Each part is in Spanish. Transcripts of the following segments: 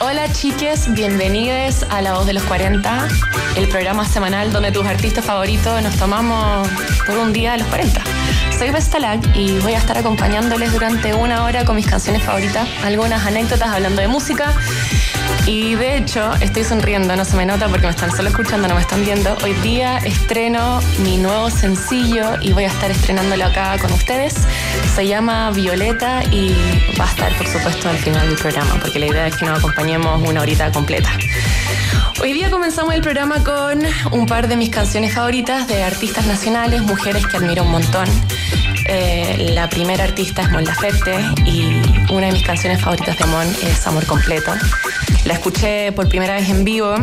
Hola chiques, bienvenidos a La Voz de los 40, el programa semanal donde tus artistas favoritos nos tomamos por un día de los 40. Soy Vestalag y voy a estar acompañándoles durante una hora con mis canciones favoritas, algunas anécdotas hablando de música y de hecho, estoy sonriendo, no se me nota porque me están solo escuchando, no me están viendo. Hoy día estreno mi nuevo sencillo y voy a estar estrenándolo acá con ustedes. Se llama Violeta y va a estar, por supuesto, al final del programa, porque la idea es que nos acompañemos una horita completa. Hoy día comenzamos el programa con un par de mis canciones favoritas de artistas nacionales, mujeres que admiro un montón. Eh, la primera artista es Mon Laferte y una de mis canciones favoritas de Mon es Amor Completo. La escuché por primera vez en vivo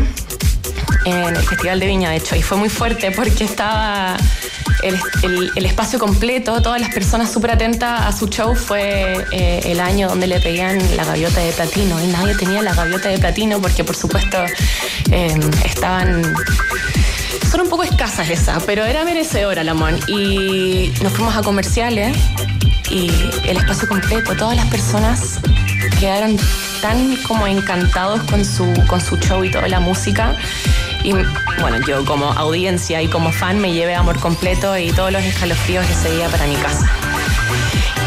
en el Festival de Viña, de hecho, y fue muy fuerte porque estaba el, espacio completo, todas las personas súper atentas a su show. Fue eh, el año donde le pedían la gaviota de platino y nadie tenía la gaviota de platino porque, por supuesto, em, estaban son un poco escasas esas, pero era merecedora la Mon. Y nos fuimos a comerciales y el espacio completo, todas las personas quedaron tan como encantados con su, con su show y toda la música. Y bueno, yo como audiencia y como fan me llevé amor completo y todos los escalofríos ese día para mi casa.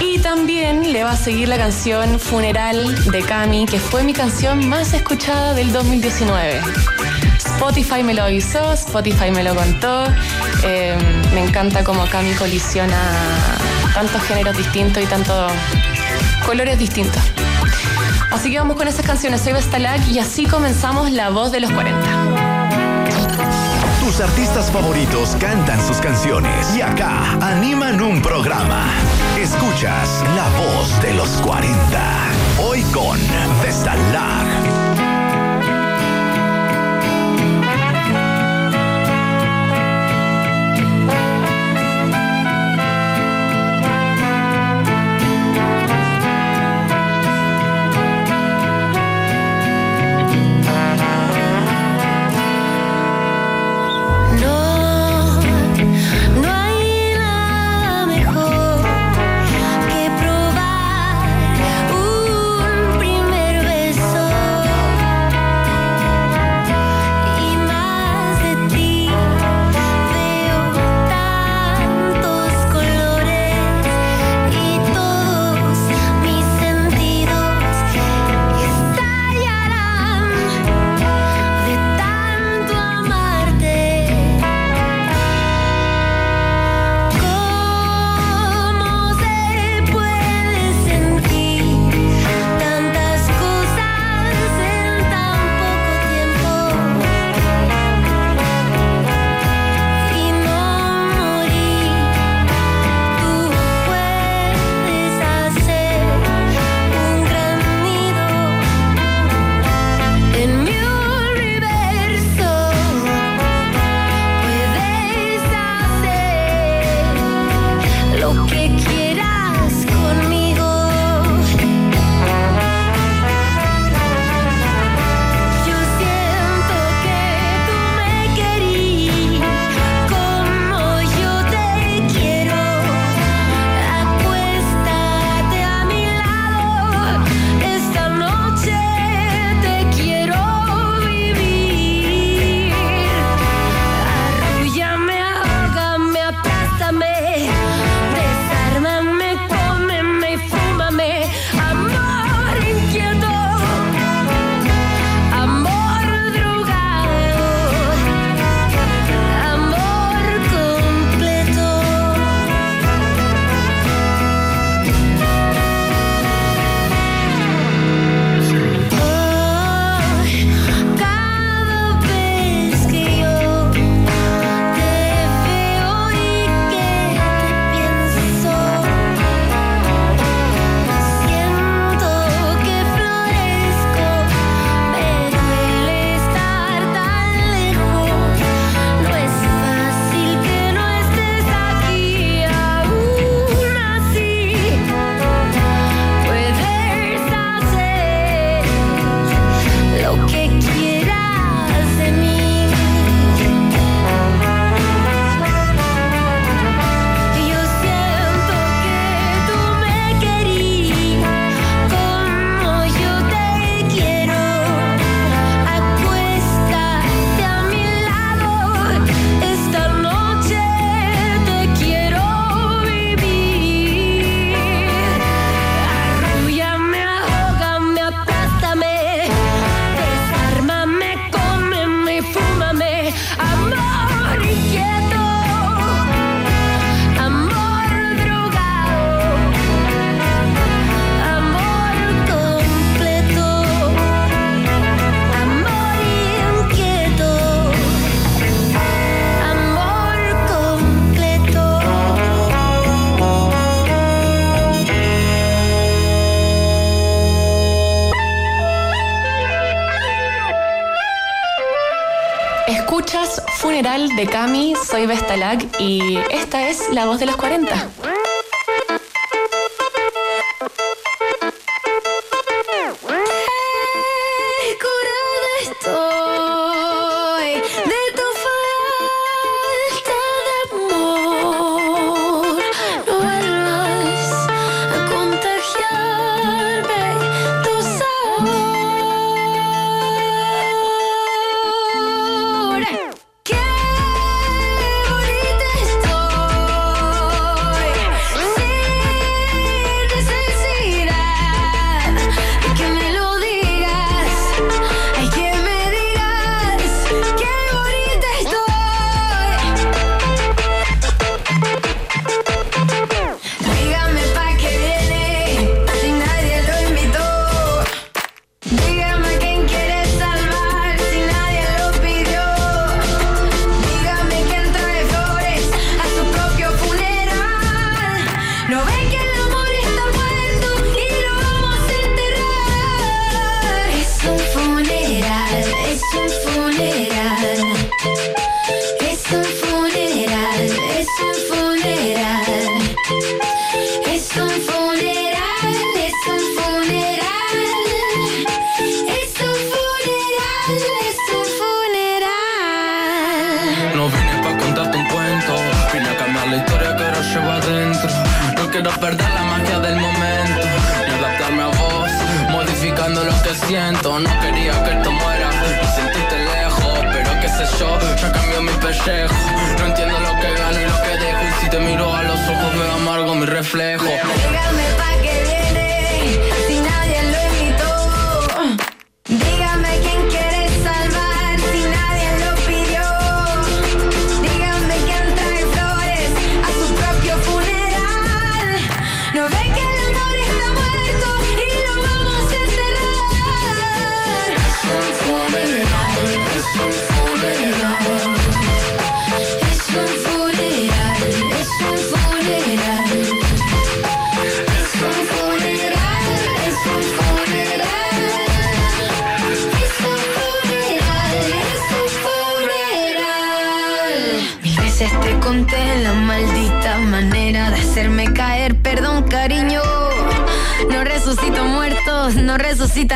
Y también le va a seguir la canción Funeral de Cami, que fue mi canción más escuchada del 2019. Spotify me lo avisó, Spotify me lo contó. Eh, me encanta cómo Cami colisiona tantos géneros distintos y tantos colores distintos. Así que vamos con esas canciones. Soy Vestalag y así comenzamos La Voz de los 40. Tus artistas favoritos cantan sus canciones y acá animan un programa. Escuchas La Voz de los 40. Hoy con Vestalag. De Cami, soy Vestalag y esta es La Voz de los 40. No entiendo lo que gano y lo que dejo. Y si te miro a los ojos me amargo mi reflejo.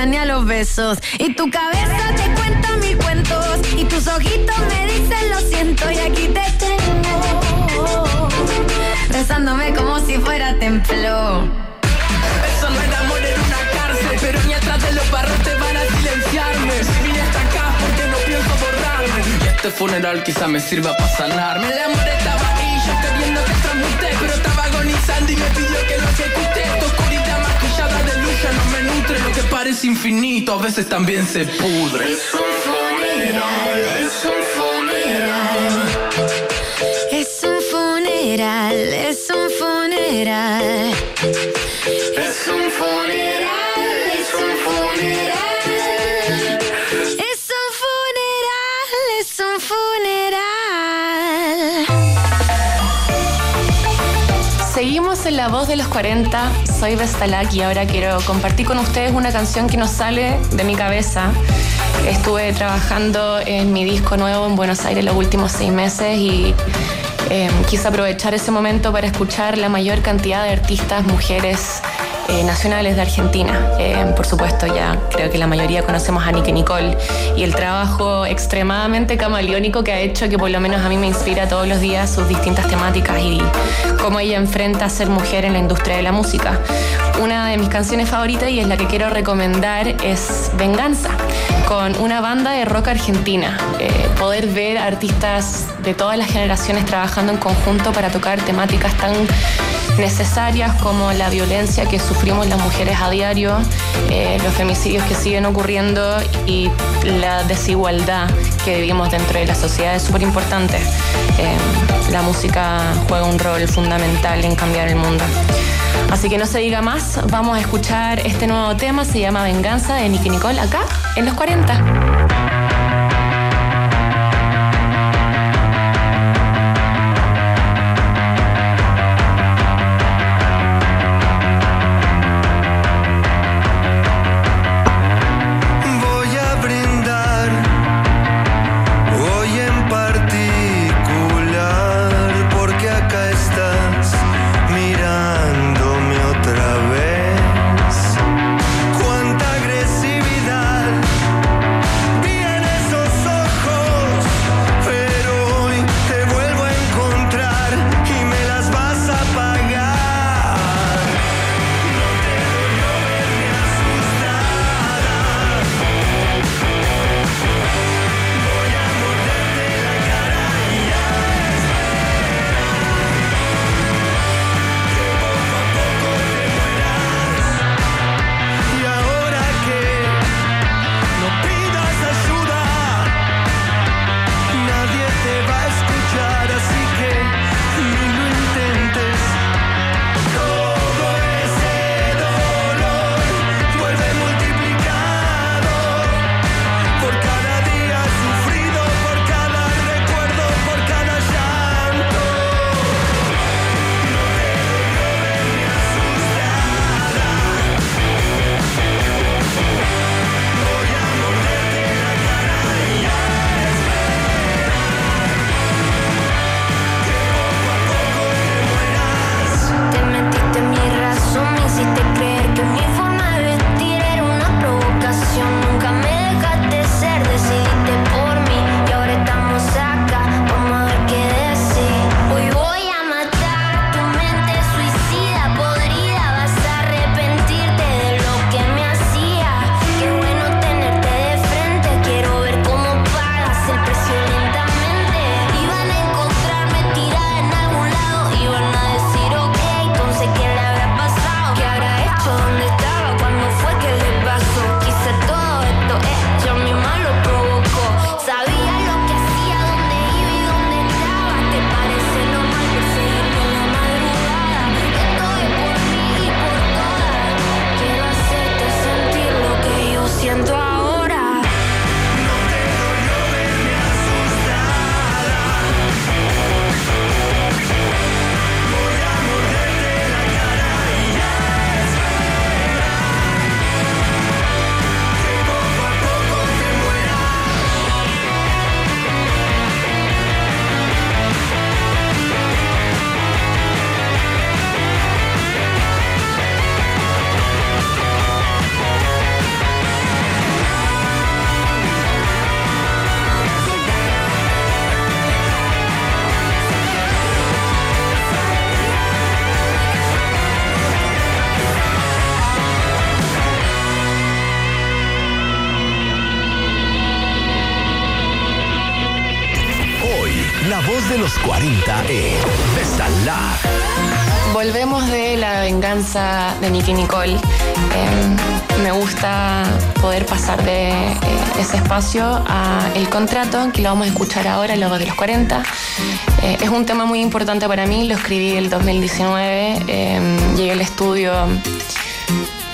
Ni a los besos. Y tu cabeza te cuenta mil cuentos. Y tus ojitos me dicen lo siento. Y aquí te tengo. Besándome como si fuera templo. Eso no es amor en una cárcel. Pero ni atrás de los barros te van a silenciarme. Vine hasta acá porque no pienso borrarme. Y este funeral quizá me sirva para sanarme. El amor estaba ahí, yo queriendo que transmute. Pero estaba agonizando y me pidió que lo ejecute. Tu ya no me nutre. Lo que parece infinito a veces también se pudre. Es un funeral, es un funeral. Es un funeral, es un funeral. Es un funeral, es un funeral. En La Voz de los 40, soy Vestalak y ahora quiero compartir con ustedes una canción que nos sale de mi cabeza. Estuve trabajando en mi disco nuevo en Buenos Aires los últimos seis meses y eh, quise aprovechar ese momento para escuchar la mayor cantidad de artistas, mujeres eh, nacionales de Argentina. Eh, por supuesto, ya creo que la mayoría conocemos a Nicky Nicole y el trabajo extremadamente camaleónico que ha hecho que por lo menos a mí me inspira todos los días sus distintas temáticas y cómo ella enfrenta a ser mujer en la industria de la música. Una de mis canciones favoritas y es la que quiero recomendar es Venganza, con una banda de rock argentina. Eh, poder ver artistas de todas las generaciones trabajando en conjunto para tocar temáticas tan necesarias como la violencia que sufrimos las mujeres a diario, eh, los femicidios que siguen ocurriendo y la desigualdad que vivimos dentro de la sociedad es súper importante. Eh, la música juega un rol fundamental en cambiar el mundo. Así que no se diga más, vamos a escuchar este nuevo tema, se llama Venganza de Nicky Nicole, acá en los 40. Nicky Nicole. Em, me gusta poder pasar de eh, ese espacio a el contrato, que lo vamos a escuchar ahora, luego de los 40. Eh, es un tema muy importante para mí, lo escribí el 2019, em, llegué al estudio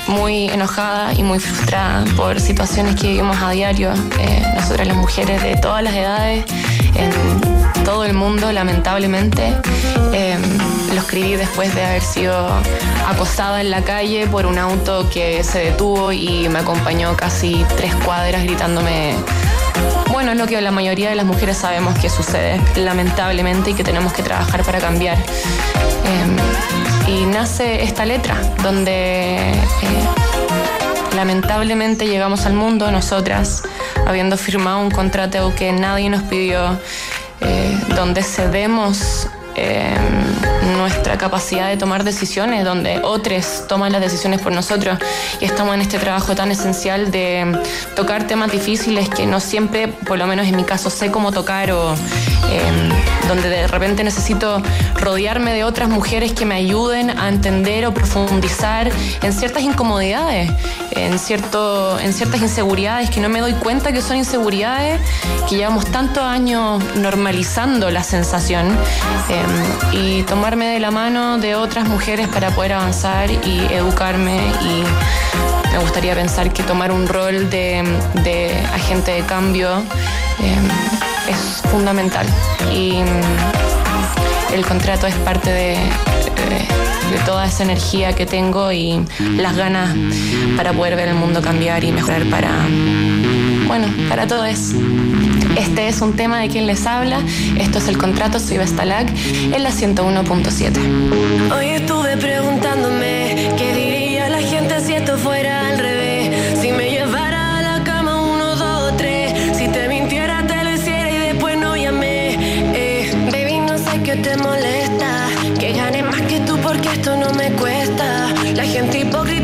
muy enojada y muy frustrada por situaciones que vivimos a diario, eh, nosotras las mujeres de todas las edades, en todo el mundo, lamentablemente. Lo escribí después de haber sido acosada en la calle por un auto que se detuvo y me acompañó casi tres cuadras gritándome bueno, es lo que la mayoría de las mujeres sabemos que sucede, lamentablemente, y que tenemos que trabajar para cambiar. Em, y nace esta letra, donde eh, lamentablemente llegamos al mundo nosotras, habiendo firmado un contrato que nadie nos pidió, eh, donde cedemos Em, nuestra capacidad de tomar decisiones, donde otros toman las decisiones por nosotros y estamos en este trabajo tan esencial de tocar temas difíciles que no siempre, por lo menos en mi caso, sé cómo tocar o em, donde de repente necesito rodearme de otras mujeres que me ayuden a entender o profundizar en ciertas incomodidades, en, cierto, en ciertas inseguridades que no me doy cuenta que son inseguridades, que llevamos tantos años normalizando la sensación. Em, y tomarme de la mano de otras mujeres para poder avanzar y educarme y me gustaría pensar que tomar un rol de, agente de cambio eh, es fundamental y mm, el contrato es parte de, de toda esa energía que tengo y las ganas para poder ver el mundo cambiar y mejorar para, bueno, para todo eso. Este es un tema de quien les habla. Esto es el contrato, soy Vestalag en la 101.7. Hoy estuve preguntándome qué diría la gente si esto fuera al revés. Si me llevara a la cama uno, dos, tres. Si te mintiera, te lo hiciera y después no llamé. Eh, baby, no sé qué te molesta. Que gane más que tú porque esto no me cuesta. La gente hipócrita,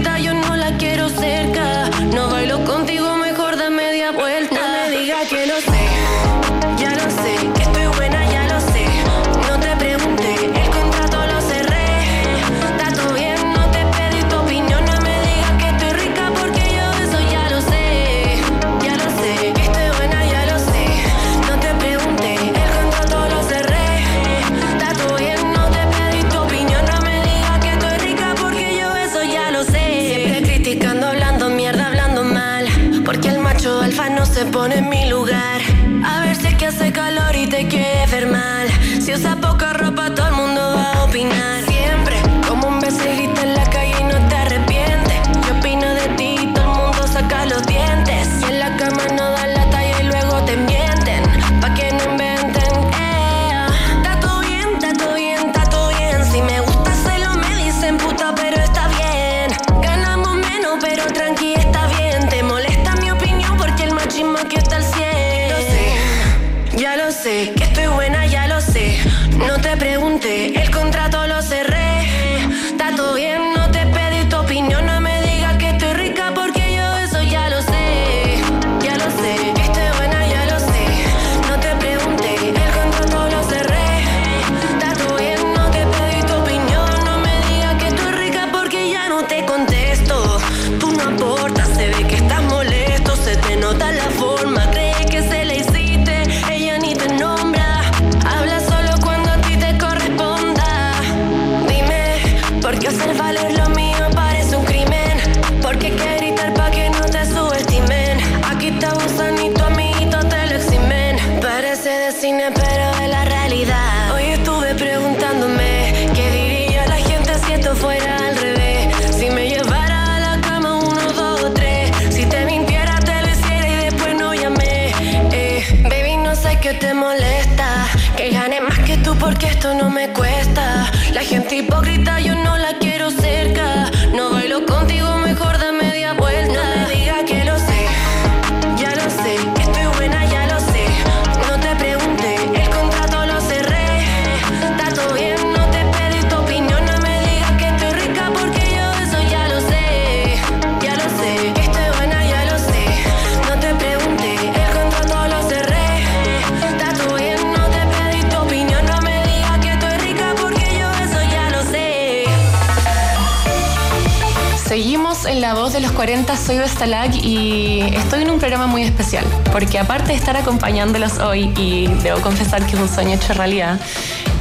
soy Vestalag y estoy en un programa muy especial, porque aparte de estar acompañándolos hoy, y debo confesar que es un sueño hecho realidad,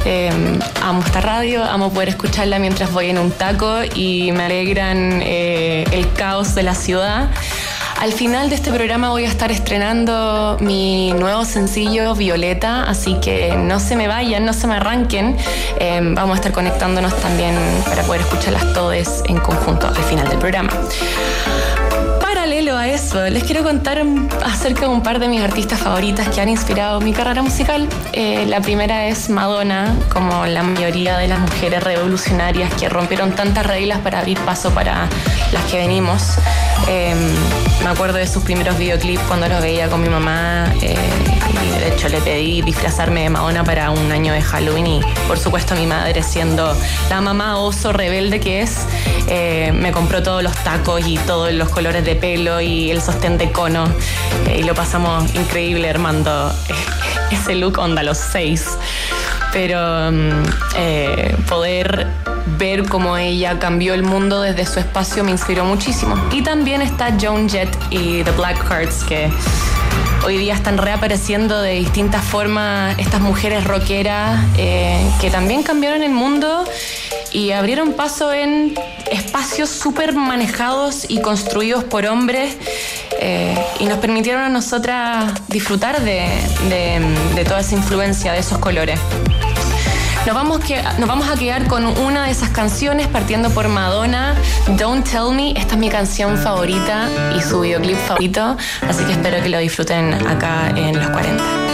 em, amo esta radio, amo poder escucharla mientras voy en un taco y me alegran eh, el caos de la ciudad. Al final de este programa voy a estar estrenando mi nuevo sencillo Violeta, así que no se me vayan, no se me arranquen. Em, vamos a estar conectándonos también para poder escucharlas todas en conjunto al final del programa les quiero contar acerca de un par de mis artistas favoritas que han inspirado mi carrera musical. Eh, la primera es Madonna, como la mayoría de las mujeres revolucionarias que rompieron tantas reglas para abrir paso para las que venimos. Em, me acuerdo de sus primeros videoclips cuando los veía con mi mamá eh, y de hecho le pedí disfrazarme de Madonna para un año de Halloween y por supuesto mi madre siendo la mamá oso rebelde que es, eh, me compró todos los tacos y todos los colores de pelo y el sostén de cono eh, y lo pasamos increíble armando ese look onda los seis. Pero mm, poder ver cómo ella cambió el mundo desde su espacio me inspiró muchísimo. Y también está Joan Jett y The Black Hearts, que hoy día están reapareciendo de distintas formas estas mujeres rockeras eh, que también cambiaron el mundo y abrieron paso en espacios súper manejados y construidos por hombres eh, y nos permitieron a nosotras disfrutar de toda esa influencia, de esos colores. Nos vamos, que, nos vamos a quedar con una de esas canciones partiendo por Madonna, Don't Tell Me. Esta es mi canción favorita y su videoclip favorito, así que espero que lo disfruten acá en los 40.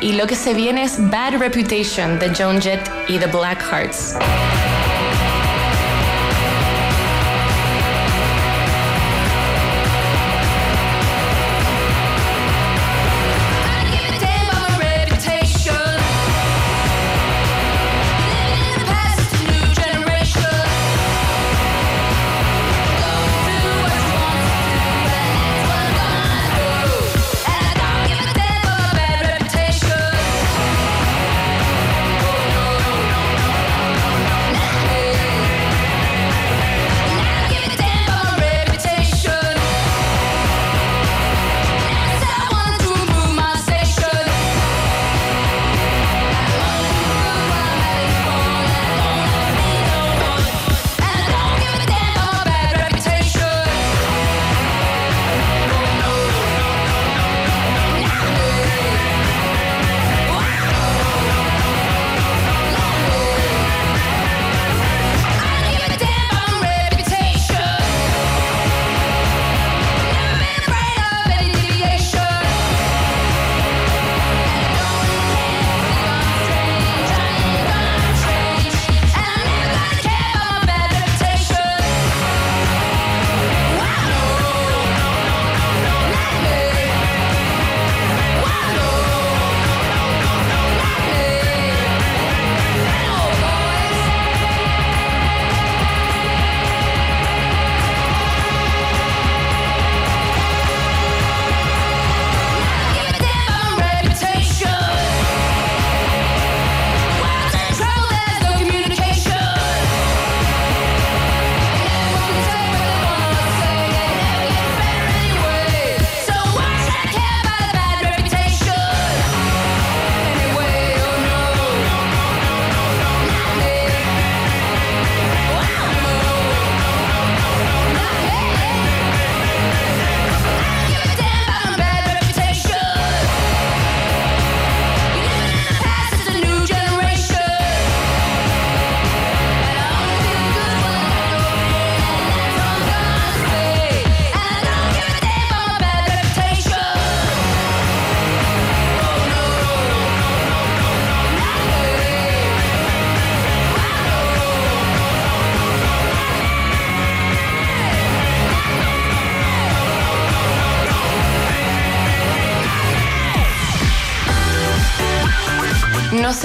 Y lo que se viene es Bad Reputation de Joan Jett y The Black Hearts.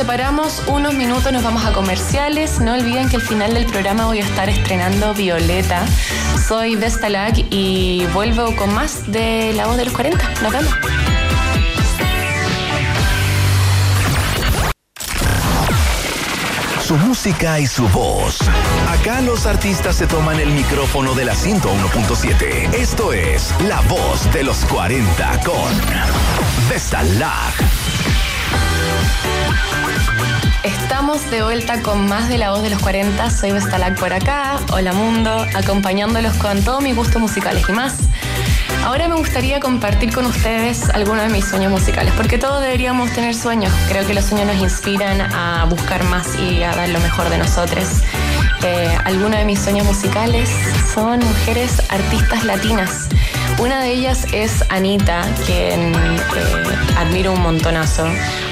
Separamos unos minutos, nos vamos a comerciales. No olviden que al final del programa voy a estar estrenando Violeta. Soy Vestalag y vuelvo con más de La Voz de los 40. Nos vemos. Su música y su voz. Acá los artistas se toman el micrófono de la 101.7. Esto es La Voz de los 40 con Vestalag. Estamos de vuelta con más de la voz de los 40. Soy Vestalag por acá. Hola mundo, acompañándolos con todo mi gusto musicales y más. Ahora me gustaría compartir con ustedes algunos de mis sueños musicales, porque todos deberíamos tener sueños. Creo que los sueños nos inspiran a buscar más y a dar lo mejor de nosotros. Eh, algunos de mis sueños musicales son mujeres artistas latinas. Una de ellas es Anita, quien eh, admiro un montonazo.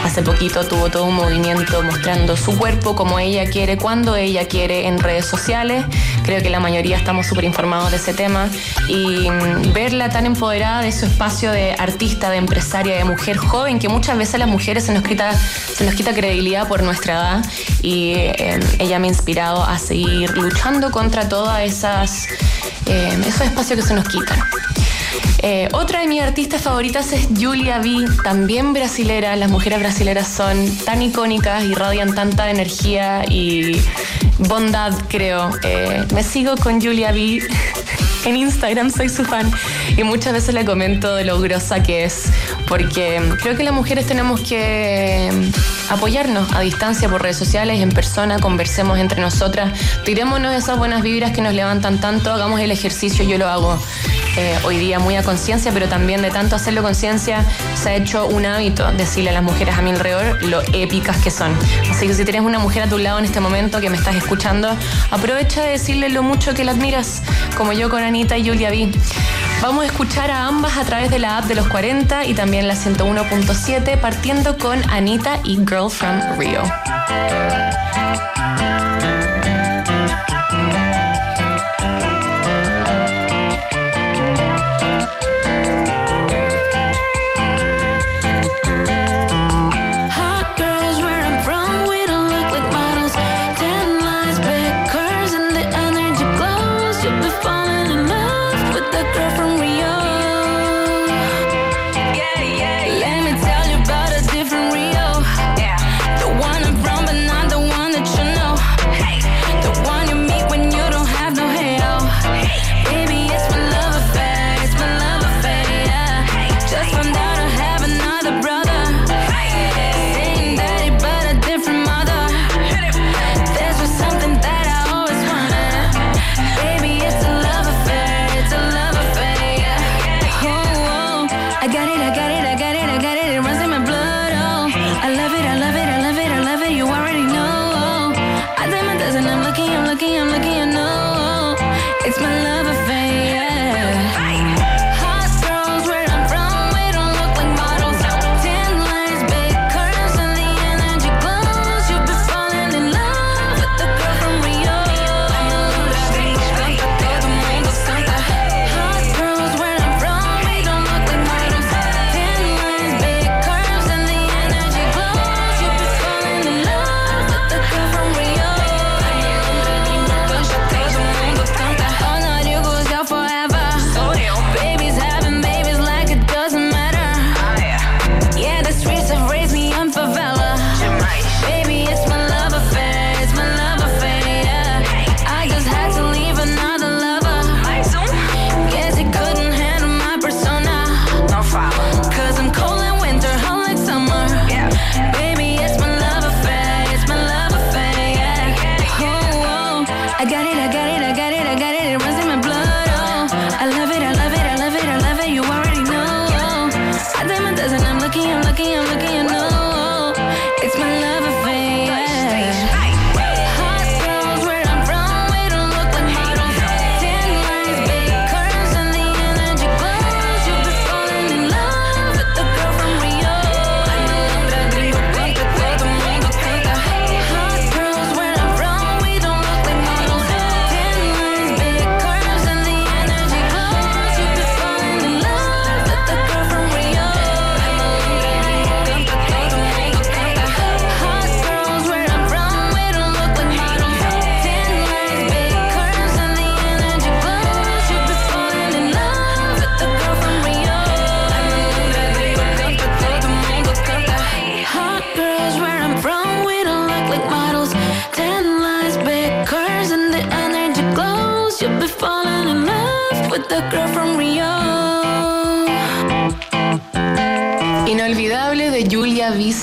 Hace poquito tuvo todo un movimiento mostrando su cuerpo como ella quiere, cuando ella quiere en redes sociales. Creo que la mayoría estamos súper informados de ese tema. Y mm, verla tan empoderada de su espacio de artista, de empresaria, de mujer joven, que muchas veces a las mujeres se nos quita, se nos quita credibilidad por nuestra edad. Y eh, ella me ha inspirado a seguir luchando contra todos esas eh, esos espacios que se nos quitan. Eh, otra de mis artistas favoritas es Julia B, también brasilera. Las mujeres brasileras son tan icónicas y radian tanta energía y bondad, creo. Eh, me sigo con Julia B en Instagram, soy su fan y muchas veces le comento de lo grosa que es, porque creo que las mujeres tenemos que apoyarnos a distancia por redes sociales, en persona, conversemos entre nosotras, tirémonos esas buenas vibras que nos levantan tanto, hagamos el ejercicio, yo lo hago eh, hoy día muy a conciencia, pero también de tanto hacerlo conciencia se ha hecho un hábito decirle a las mujeres a mi alrededor lo épicas que son. Así que si tienes una mujer a tu lado en este momento que me estás escuchando, aprovecha de decirle lo mucho que la admiras, como yo con Anita y Julia B. Vamos a escuchar a ambas a través de la app de los 40 y también la 101.7, partiendo con Anita y Girl from Rio.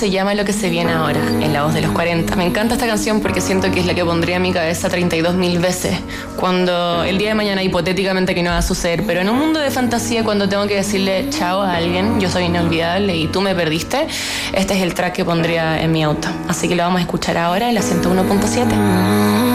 Se llama Lo que se viene ahora, en la voz de los 40. Me encanta esta canción porque siento que es la que pondría en mi cabeza 32 mil veces cuando el día de mañana hipotéticamente que no va a suceder, pero en un mundo de fantasía cuando tengo que decirle chao a alguien, yo soy inolvidable y tú me perdiste, este es el track que pondría en mi auto. Así que lo vamos a escuchar ahora en la 101.7.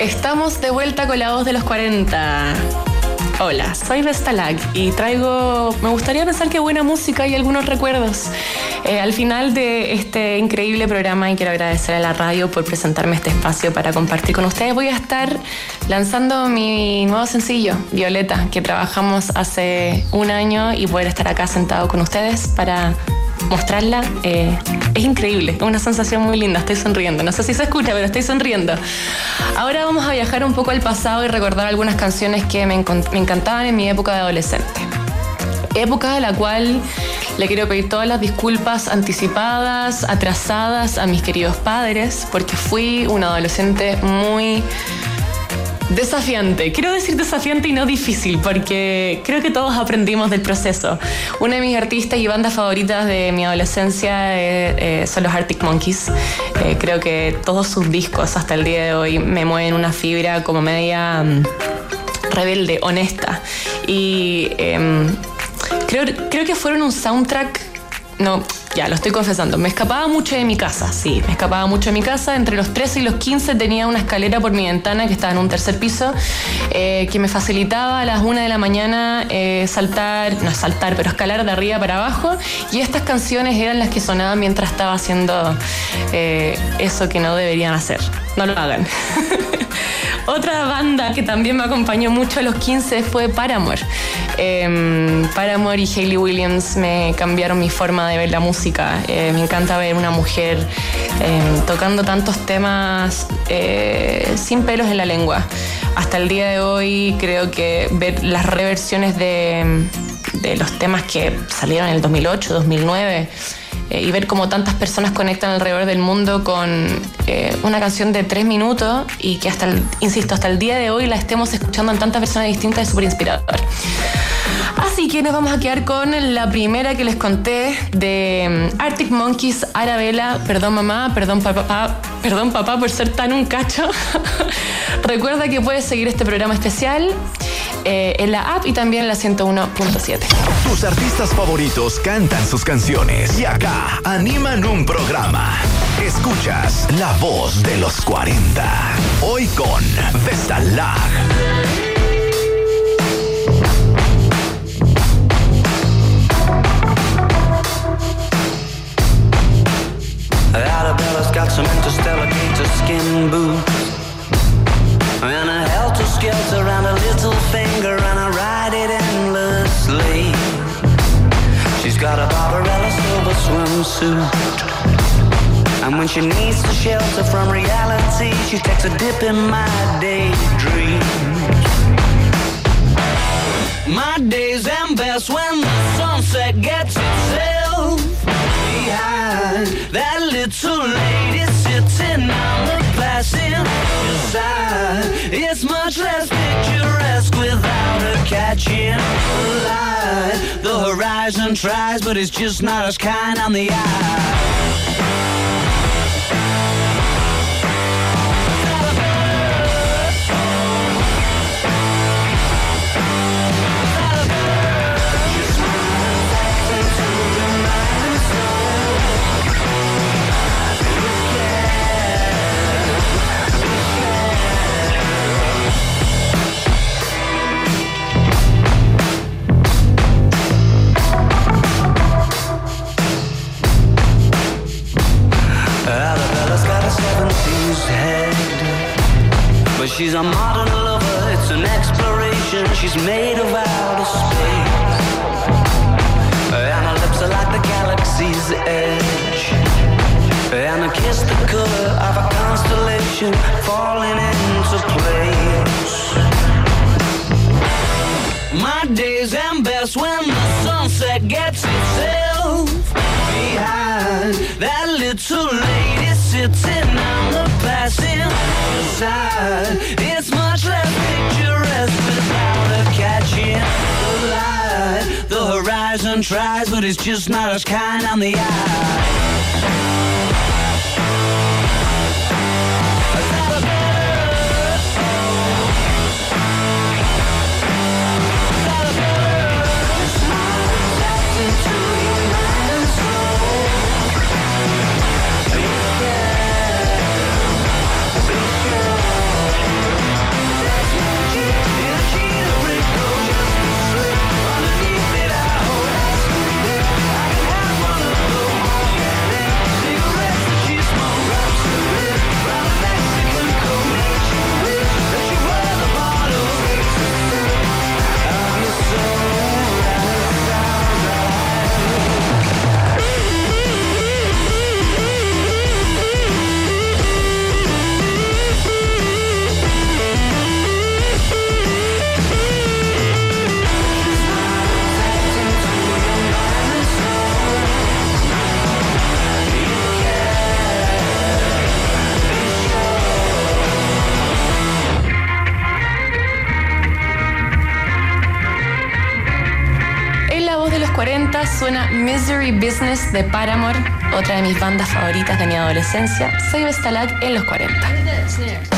Estamos de vuelta con la voz de los 40. Hola, soy Vestalag y traigo, me gustaría pensar que buena música y algunos recuerdos. Eh, al final de este increíble programa y quiero agradecer a la radio por presentarme este espacio para compartir con ustedes, voy a estar lanzando mi nuevo sencillo, Violeta, que trabajamos hace un año y poder estar acá sentado con ustedes para mostrarla eh, es increíble, es una sensación muy linda, estoy sonriendo, no sé si se escucha, pero estoy sonriendo. Ahora vamos a viajar un poco al pasado y recordar algunas canciones que me, me encantaban en mi época de adolescente. Época de la cual le quiero pedir todas las disculpas anticipadas, atrasadas a mis queridos padres, porque fui una adolescente muy Desafiante. Quiero decir desafiante y no difícil, porque creo que todos aprendimos del proceso. Una de mis artistas y bandas favoritas de mi adolescencia eh, eh, son los Arctic Monkeys. Eh, creo que todos sus discos hasta el día de hoy me mueven una fibra como media mm, rebelde, honesta. Y em, creo, que fueron un soundtrack. No, ya, lo estoy confesando. Me escapaba mucho de mi casa, sí, me escapaba mucho de mi casa. Entre los 13 y los 15 tenía una escalera por mi ventana que estaba en un tercer piso, eh, que me facilitaba a las 1 de la mañana eh, saltar, no saltar, pero escalar de arriba para abajo. Y estas canciones eran las que sonaban mientras estaba haciendo eh, eso que no deberían hacer. No lo hagan. Otra banda que también me acompañó mucho a los 15 fue Paramore. Em, Paramore y Hayley Williams me cambiaron mi forma de ver la música. Eh, me encanta ver una mujer em, tocando tantos temas eh, sin pelos en la lengua. Hasta el día de hoy creo que ver las reversiones de, de los temas que salieron en el 2008, 2009 eh, y ver cómo tantas personas conectan alrededor del mundo con eh, una canción de tres minutos y que hasta, insisto, hasta el día de hoy la estemos escuchando en tantas personas distintas es súper inspirador. Así que nos vamos a quedar con la primera que les conté de mm, Arctic Monkeys, Arabella. Perdón mamá, perdón papá, perdón papá por ser tan un cacho. Recuerda que puedes seguir este programa especial eh, en la app y también en la 101.7. Tus artistas favoritos cantan sus canciones y acá animan un programa. Escuchas La Voz de los 40. Hoy con Vestalag. Arabella's got some interstellar gator skin boots And a helter-skelter and a little finger And I ride it endlessly. She's got a Barbarella silver swimsuit. And when she needs to shelter from reality She takes a dip in my daydreams. My days end best when the sunset gets itself behind That little lady sitting on the passenger side It's much less picturesque without her catching the light. The horizon tries but it's just not as kind on the eye Business de Paramore, otra de mis bandas favoritas de mi adolescencia, Save Stalag en los 40.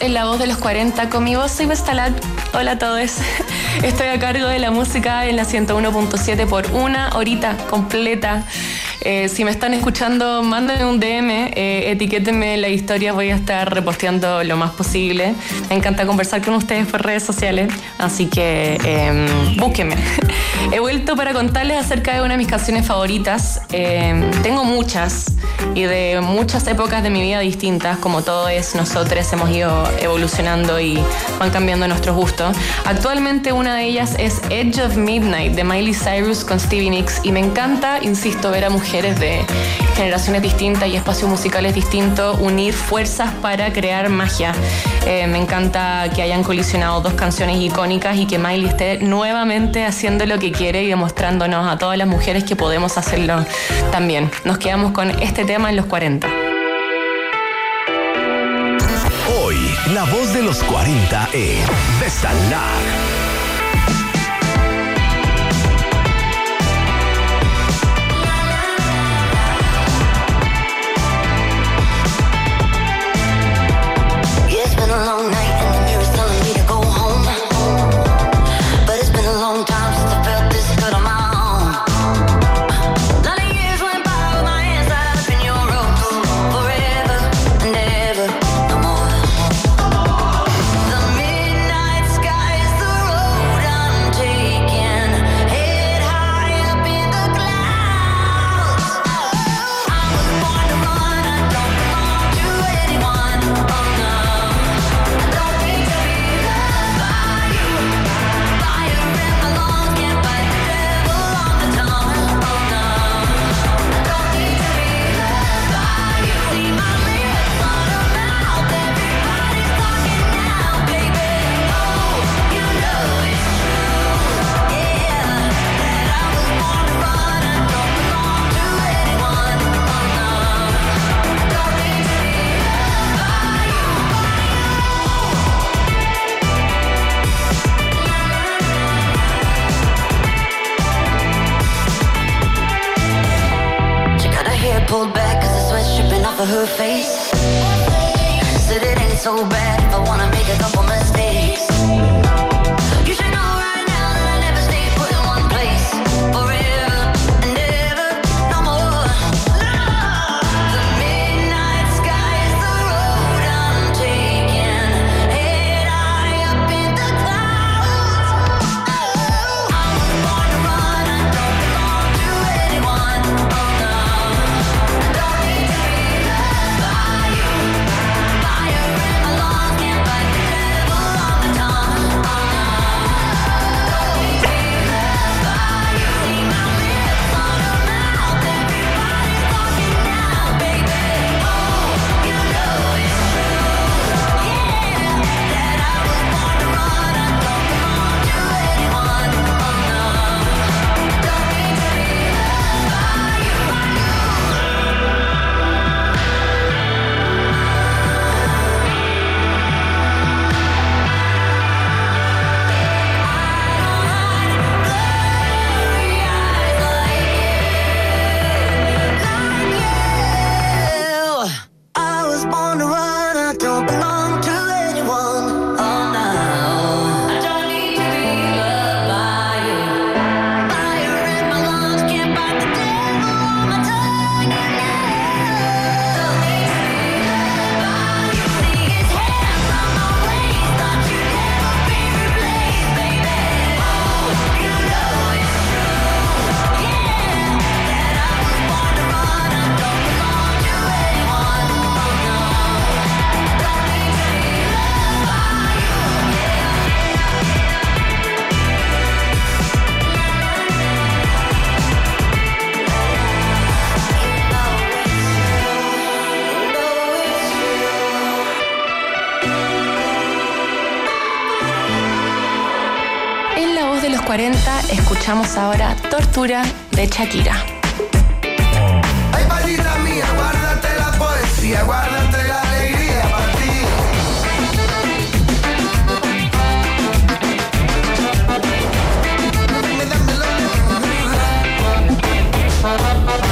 En La Voz de los 40 con mi voz soy Vestalat. Hola a todos. Estoy a cargo de la música en la 101.7 por una horita completa. Eh, si me están escuchando, mándenme un DM, eh, etiquétenme la historia, voy a estar reposteando lo más posible. Me encanta conversar con ustedes por redes sociales, así que eh, búsquenme. He vuelto para contarles acerca de una de mis canciones favoritas. Em, tengo muchas y de muchas épocas de mi vida distintas, como todos nosotros hemos ido evolucionando y van cambiando nuestros gustos. Actualmente una de ellas es Edge of Midnight de Miley Cyrus con Stevie Nicks y me encanta, insisto, ver a mujeres de generaciones distintas y espacios musicales distintos unir fuerzas para crear magia. Eh, me encanta que hayan colisionado dos canciones icónicas y que Miley esté nuevamente haciendo lo que quiere y demostrándonos a todas las mujeres que podemos hacerlo también. Nos quedamos con este tema en los 40. Hoy, la voz de los 40 es Destalar. long night. escuchamos ahora Tortura de Shakira. Ay, palita mía, guárdate la poesía, guárdate la alegría para ti.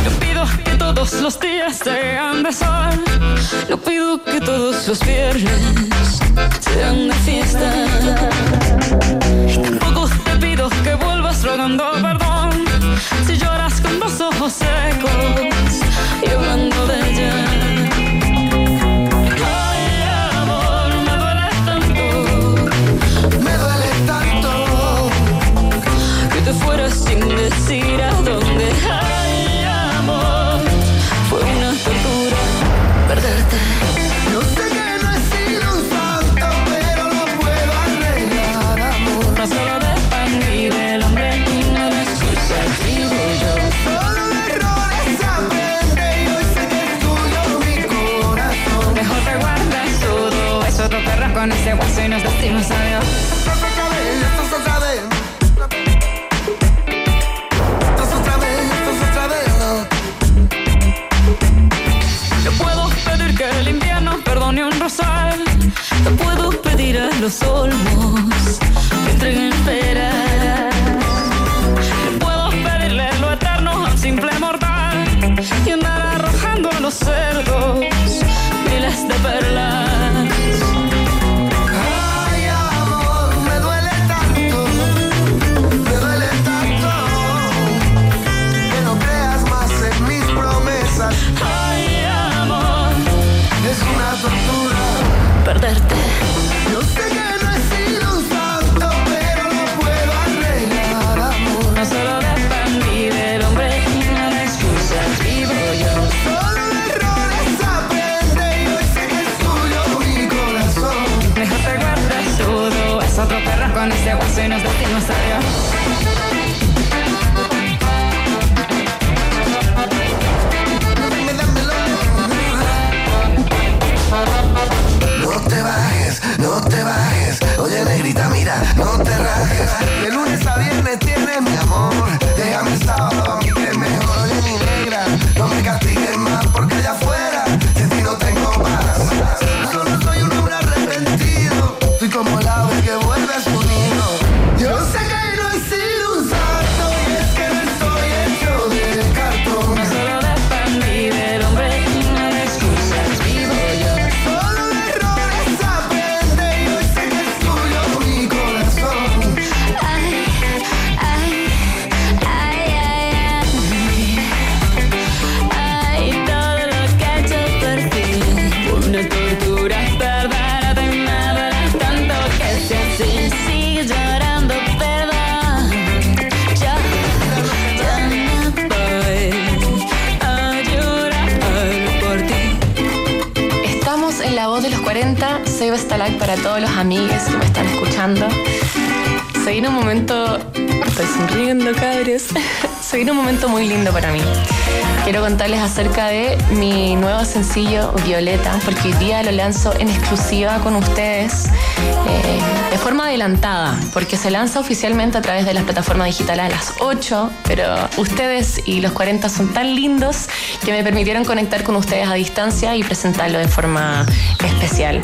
Yo pido que todos los días sean de sol. No pido que todos los viernes sean de fiesta. Y tampoco te pido que los ojos secos. lunes a viernes Vestalak para todos los amigos que me están escuchando. Soy en un momento. Estoy sonriendo, cabres. Soy un momento muy lindo para mí. Quiero contarles acerca de mi nuevo sencillo Violeta, porque hoy día lo lanzo en exclusiva con ustedes eh, de forma adelantada, porque se lanza oficialmente a través de las plataformas digitales a las 8, pero ustedes y los 40 son tan lindos que me permitieron conectar con ustedes a distancia y presentarlo de forma especial.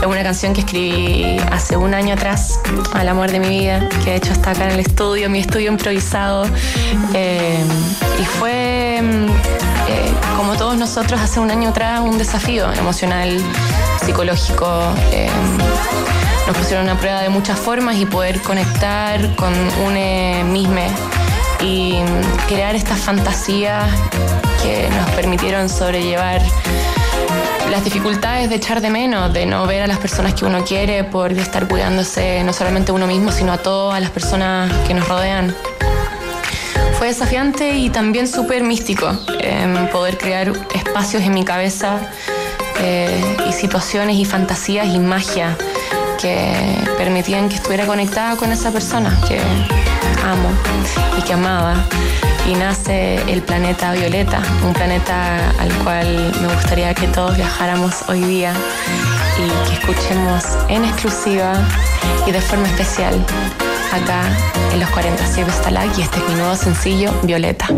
Es una canción que escribí hace un año atrás, al amor de mi vida, que de hecho está acá en el estudio, mi estudio improvisado, eh, y fue eh, como todos nosotros hace un año atrás, un desafío emocional, psicológico. Eh, nos pusieron una prueba de muchas formas y poder conectar con un mismo y crear estas fantasías que nos permitieron sobrellevar las dificultades de echar de menos, de no ver a las personas que uno quiere, por estar cuidándose no solamente uno mismo, sino a todas las personas que nos rodean fue desafiante y también súper místico em, poder crear espacios en mi cabeza eh, y situaciones y fantasías y magia que permitían que estuviera conectada con esa persona que amo y que amaba. Y nace el planeta Violeta, un planeta al cual me gustaría que todos viajáramos hoy día y que escuchemos en exclusiva y de forma especial acá en los 40 Ciego Stalag y este es mi nuevo sencillo, Violeta.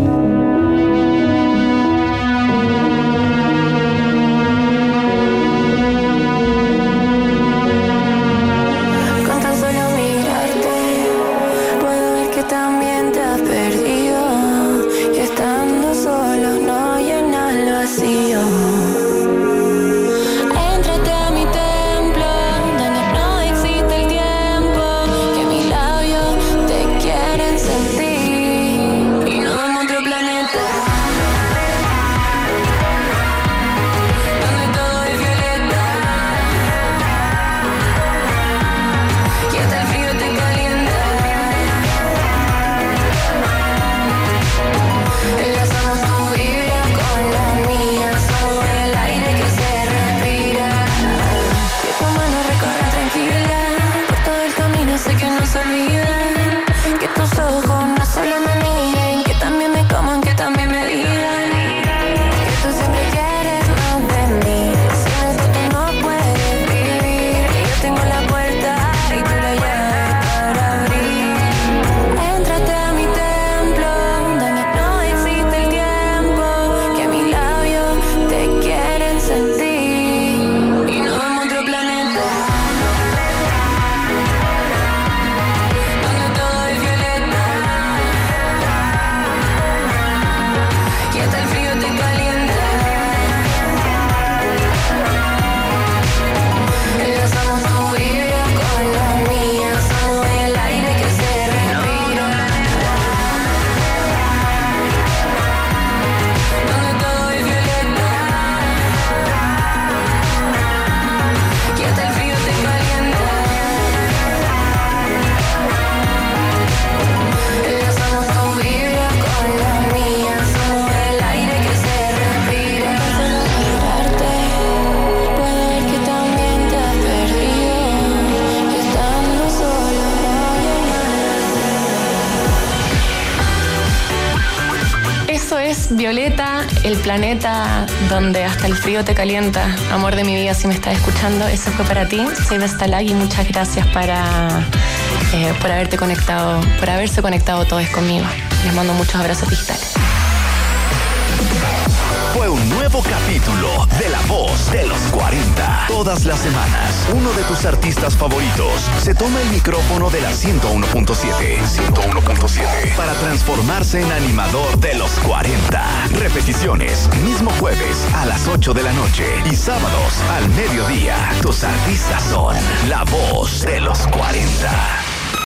Planeta donde hasta el frío te calienta. Amor de mi vida, si me estás escuchando, eso fue para ti. Soy Vestalag y muchas gracias para, eh, por haberte conectado, por haberse conectado todos conmigo. Les mando muchos abrazos digitales fue un nuevo capítulo de La Voz de los 40. Todas las semanas, uno de tus artistas favoritos se toma el micrófono de la 101.7. 101.7. Para transformarse en animador de los 40. Repeticiones, mismo jueves a las 8 de la noche y sábados al mediodía. Tus artistas son La Voz de los 40.